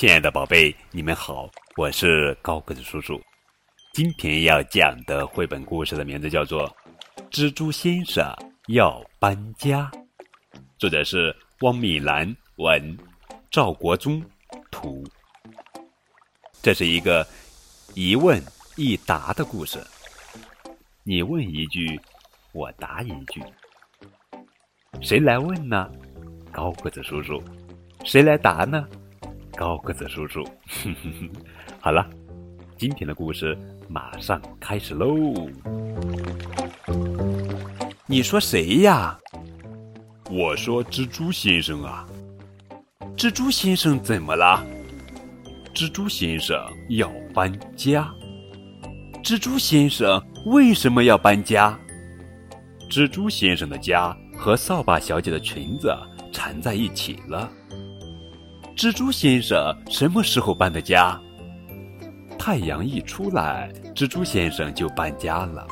亲爱的宝贝，你们好，我是高个子叔叔。今天要讲的绘本故事的名字叫做《蜘蛛先生要搬家》，作者是汪米兰文，赵国忠图。这是一个一问一答的故事，你问一句，我答一句。谁来问呢？高个子叔叔。谁来答呢？高个子叔叔。好了，今天的故事马上开始喽。你说谁呀？我说蜘蛛先生啊。蜘蛛先生怎么了？蜘蛛先生要搬家。蜘蛛先生为什么要搬家？蜘蛛先生的家和扫把小姐的裙子缠在一起了。蜘蛛先生什么时候搬的家？太阳一出来，蜘蛛先生就搬家了。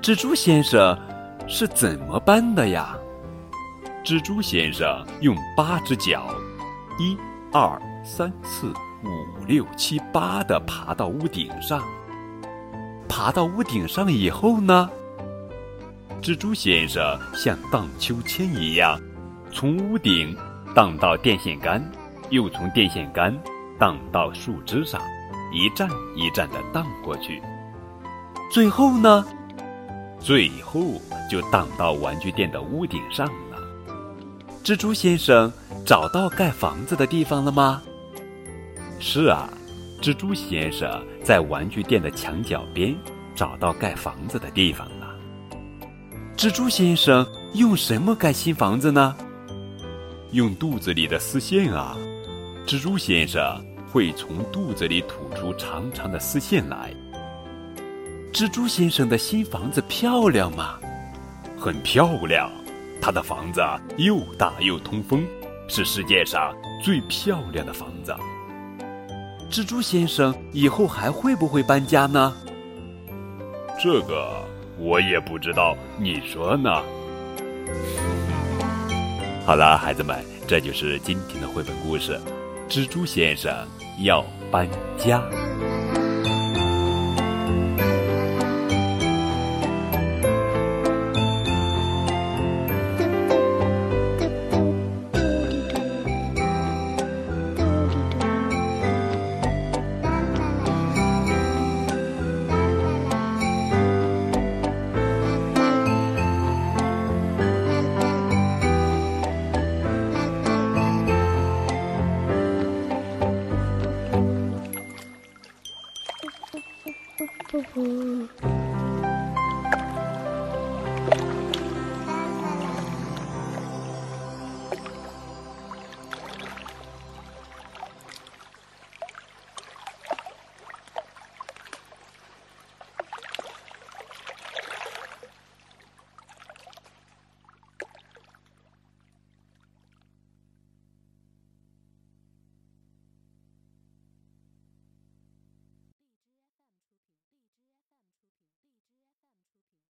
蜘蛛先生是怎么搬的呀？蜘蛛先生用八只脚，一、二、三、四、五、六、七、八的爬到屋顶上。爬到屋顶上以后呢？蜘蛛先生像荡秋千一样，从屋顶。荡到电线杆，又从电线杆荡到树枝上，一站一站的荡过去。最后呢？最后就荡到玩具店的屋顶上了。蜘蛛先生找到盖房子的地方了吗？是啊，蜘蛛先生在玩具店的墙角边找到盖房子的地方了。蜘蛛先生用什么盖新房子呢？用肚子里的丝线啊，蜘蛛先生会从肚子里吐出长长的丝线来。蜘蛛先生的新房子漂亮吗？很漂亮，他的房子又大又通风，是世界上最漂亮的房子。蜘蛛先生以后还会不会搬家呢？这个我也不知道，你说呢？好了，孩子们，这就是今天的绘本故事，《蜘蛛先生要搬家》。 뽀뽀뽀뽀